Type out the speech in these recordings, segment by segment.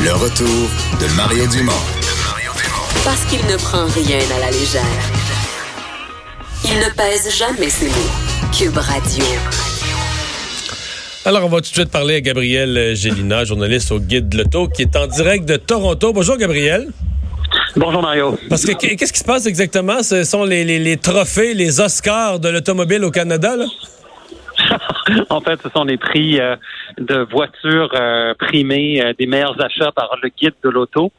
Le retour de Mario Dumont. Parce qu'il ne prend rien à la légère. Il ne pèse jamais ses mots. Cube Radio. Alors, on va tout de suite parler à Gabriel Gélina, journaliste au Guide de l'Auto, qui est en direct de Toronto. Bonjour, Gabriel. Bonjour Mario. Parce que qu'est-ce qui se passe exactement? Ce sont les, les, les trophées, les Oscars de l'automobile au Canada, là? en fait, ce sont les prix euh, de voitures euh, primées euh, des meilleurs achats par le guide de l'auto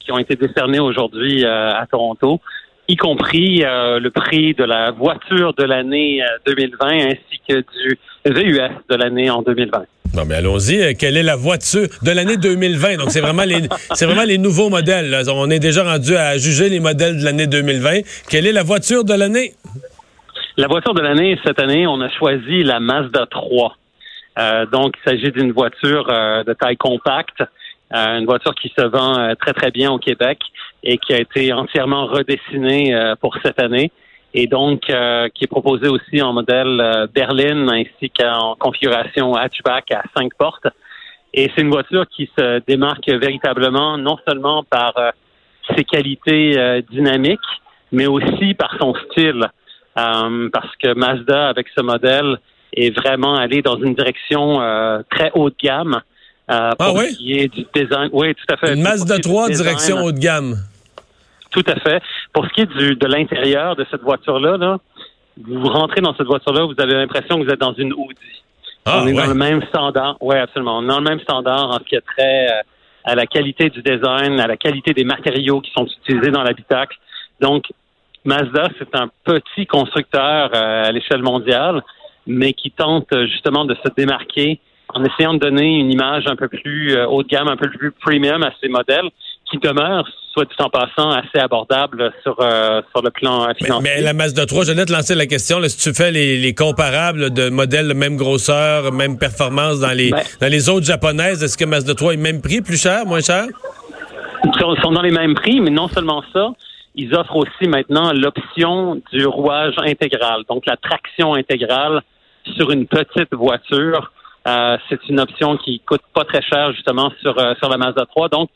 qui ont été décernés aujourd'hui à Toronto, y compris le prix de la voiture de l'année 2020 ainsi que du VUS de l'année en 2020. Non, mais allons-y. Quelle est la voiture de l'année 2020? Donc, c'est vraiment les, c'est vraiment les nouveaux modèles. On est déjà rendu à juger les modèles de l'année 2020. Quelle est la voiture de l'année? La voiture de l'année, cette année, on a choisi la Mazda 3. Euh, donc, il s'agit d'une voiture euh, de taille compacte, euh, une voiture qui se vend très, très bien au Québec et qui a été entièrement redessinée pour cette année et donc qui est proposée aussi en modèle berline ainsi qu'en configuration hatchback à cinq portes. Et c'est une voiture qui se démarque véritablement non seulement par ses qualités dynamiques, mais aussi par son style. Euh, parce que Mazda, avec ce modèle, est vraiment allé dans une direction euh, très haut de gamme. Euh, pour ah oui? ce qui est du design. Oui, tout à fait. Une Mazda 3 direction haut de gamme. Tout à fait. Pour ce qui est du, de l'intérieur de cette voiture-là, là, vous rentrez dans cette voiture-là, vous avez l'impression que vous êtes dans une Audi. Ah, on est ouais. dans le même standard. Oui, absolument. On est dans le même standard en ce qui a trait euh, à la qualité du design, à la qualité des matériaux qui sont utilisés dans l'habitacle. Donc, Mazda, c'est un petit constructeur euh, à l'échelle mondiale, mais qui tente euh, justement de se démarquer en essayant de donner une image un peu plus euh, haut de gamme, un peu plus premium à ses modèles, qui demeurent, soit dit en passant, assez abordables sur, sur le plan financier. Mais, mais, la Mazda 3, je vais te lancer la question. Là, si tu fais les, les, comparables de modèles de même grosseur, même performance dans les, Ben, dans les autres japonaises, est-ce que Mazda 3 est même prix, plus cher, moins cher? Ils sont dans les mêmes prix, mais non seulement ça, ils offrent aussi maintenant l'option du rouage intégral, donc la traction intégrale sur une petite voiture. Euh, c'est une option qui coûte pas très cher justement sur euh, sur la Mazda 3. Donc,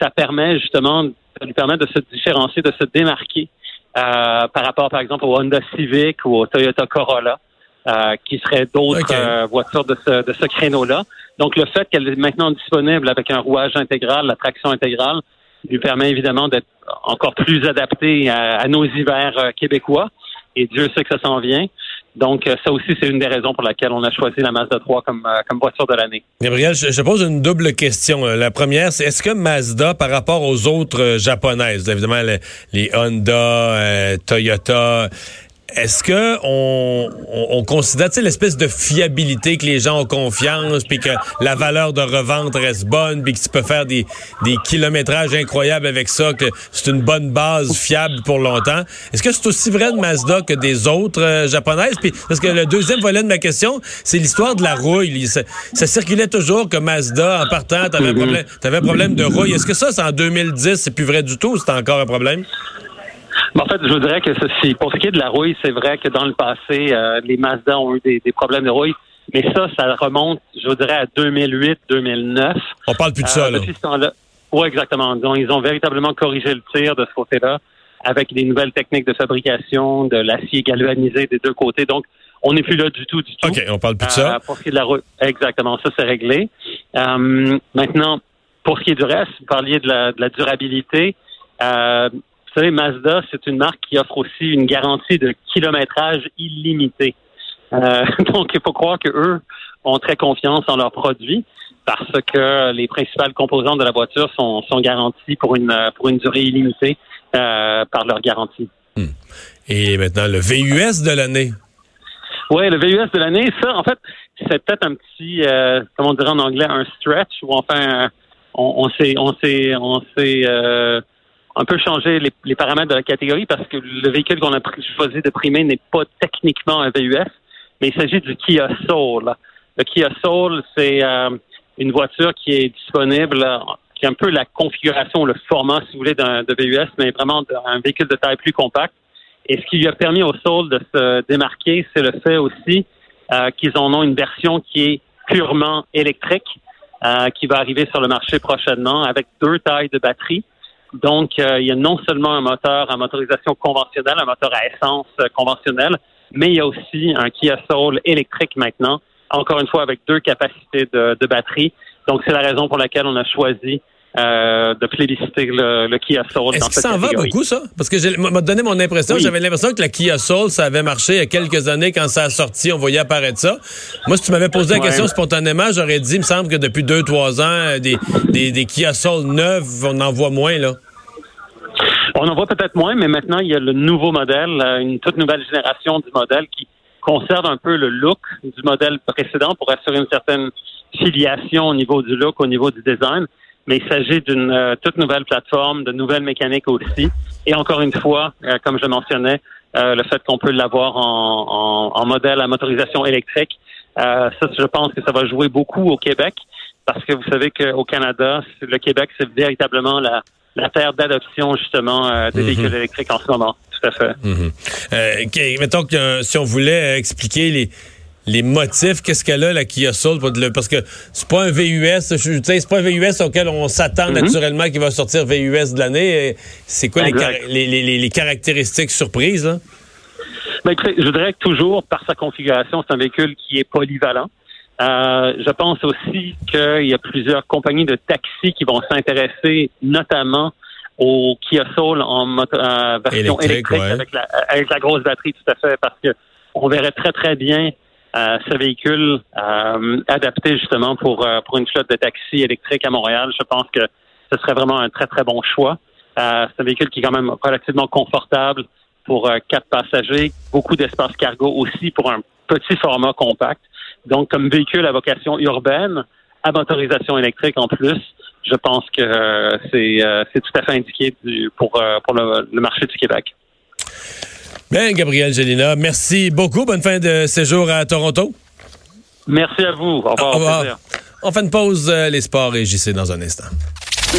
ça permet justement, ça lui permet de se différencier, de se démarquer euh, par rapport, par exemple, au Honda Civic ou au Toyota Corolla, euh, qui seraient d'autres Okay. euh, voitures de ce, de ce créneau-là. Donc, le fait qu'elle est maintenant disponible avec un rouage intégral, la traction intégrale, lui permet évidemment d'être encore plus adapté à, nos hivers euh, québécois. Et Dieu sait que ça s'en vient. Donc, euh, ça aussi, c'est une des raisons pour laquelle on a choisi la Mazda 3 comme, euh, comme voiture de l'année. Gabriel, je, je pose une double question. La première, c'est est-ce que Mazda, par rapport aux autres japonaises, évidemment les, les Honda, Toyota, est-ce que on, on, on considère l'espèce de fiabilité que les gens ont confiance, puis que la valeur de revente reste bonne, puis que tu peux faire des, des kilométrages incroyables avec ça, que c'est une bonne base fiable pour longtemps? Est-ce que c'est aussi vrai de Mazda que des autres euh, japonaises? Puis parce que le deuxième volet de ma question, c'est l'histoire de la rouille. Ça, circulait toujours que Mazda, en partant, t'avais un problème, t'avais un problème de rouille. Est-ce que ça, c'est en 2010, c'est plus vrai du tout ou c'est encore un problème? Mais en fait, je dirais que ceci, pour ce qui est de la rouille, c'est vrai que dans le passé, euh, les Mazda ont eu des, des, problèmes de rouille. Mais ça, ça remonte, je dirais, à 2008-2009. On parle plus de ça, euh, là. Depuis ce temps-là. Oui, exactement. Donc, ils ont véritablement corrigé le tir de ce côté-là avec des nouvelles techniques de fabrication, de l'acier galvanisé des deux côtés. Donc, on n'est plus là du tout, du tout. OK, on parle plus de ça. Euh, pour ce qui est de la rouille, exactement, ça, c'est réglé. Euh, maintenant, pour ce qui est du reste, vous parliez de la, de la durabilité. Euh, vous savez, Mazda, c'est une marque qui offre aussi une garantie de kilométrage illimité. Euh, donc, il faut croire que eux ont très confiance en leurs produits parce que les principales composantes de la voiture sont, sont garanties pour une pour une durée illimitée euh, par leur garantie. Hmm. Et maintenant, le VUS de l'année. Oui, le VUS de l'année, ça, en fait, c'est peut-être un petit, euh, comment on dirait en anglais, un stretch où enfin, on, on s'est, on s'est, on s'est euh, un peu changé les, paramètres de la catégorie parce que le véhicule qu'on a choisi de primer n'est pas techniquement un VUS, mais il s'agit du Kia Soul. Le Kia Soul, c'est euh, une voiture qui est disponible, qui est un peu la configuration, le format, si vous voulez, d'un de VUS, mais vraiment un véhicule de taille plus compacte. Et ce qui lui a permis au Soul de se démarquer, c'est le fait aussi euh, qu'ils en ont une version qui est purement électrique. qui va arriver sur le marché prochainement avec deux tailles de batterie. Donc, il y a non seulement un moteur à motorisation conventionnelle, un moteur à essence conventionnelle, mais il y a aussi un Kia Soul électrique maintenant, encore une fois avec deux capacités de, de batterie. Donc, c'est la raison pour laquelle on a choisi euh, de plébisciter le, le Kia Soul. Est-ce que ça en va beaucoup, ça? Parce que j'ai m'a donné mon impression. J'avais l'impression que la Kia Soul, ça avait marché il y a quelques années quand ça a sorti. On voyait apparaître ça. Moi, si tu m'avais posé la question spontanément, j'aurais dit, il me semble que depuis deux, trois ans, des, des, des Kia Soul neuves, on en voit moins, là. On en voit peut-être moins, mais maintenant, il y a le nouveau modèle, euh, une toute nouvelle génération du modèle qui conserve un peu le look du modèle précédent pour assurer une certaine filiation au niveau du look, au niveau du design. Mais il s'agit d'une euh, toute nouvelle plateforme, de nouvelles mécaniques aussi. Et encore une fois, euh, comme je mentionnais, le fait qu'on peut l'avoir en, en, modèle à motorisation électrique, ça, je pense que ça va jouer beaucoup au Québec parce que vous savez qu'au Canada, le Québec, c'est véritablement la, la terre d'adoption justement euh, des mhm. véhicules électriques en ce moment. Tout à fait. Mhm. Euh, mettons que si on voulait expliquer les les motifs, qu'est-ce qu'elle a la Kia Soul parce que c'est pas un VUS, c'est pas un VUS auquel on s'attend mhm. naturellement qu'il va sortir VUS de l'année. C'est quoi les, les, les, caractéristiques surprises là? Ben, je dirais que toujours par sa configuration, c'est un véhicule qui est polyvalent. Euh, je pense aussi qu'il y a plusieurs compagnies de taxis qui vont s'intéresser notamment au Kia Soul en euh, version électrique avec, la, avec, la, grosse batterie, tout à fait, parce que on verrait très très bien euh, ce véhicule adapté justement pour pour une flotte de taxis électriques à Montréal. Je pense que ce serait vraiment un très très bon choix. c'est un véhicule qui est quand même relativement confortable pour quatre passagers, beaucoup d'espace cargo aussi pour un petit format compact. Donc, comme véhicule à vocation urbaine, à motorisation électrique en plus, je pense que euh, euh, c'est tout à fait indiqué pour, euh, pour le, marché du Québec. Bien, Gabriel Gélina, merci beaucoup. Bonne fin de séjour à Toronto. Merci à vous. Au revoir. Au revoir. On fait une pause, les sports et JC dans un instant.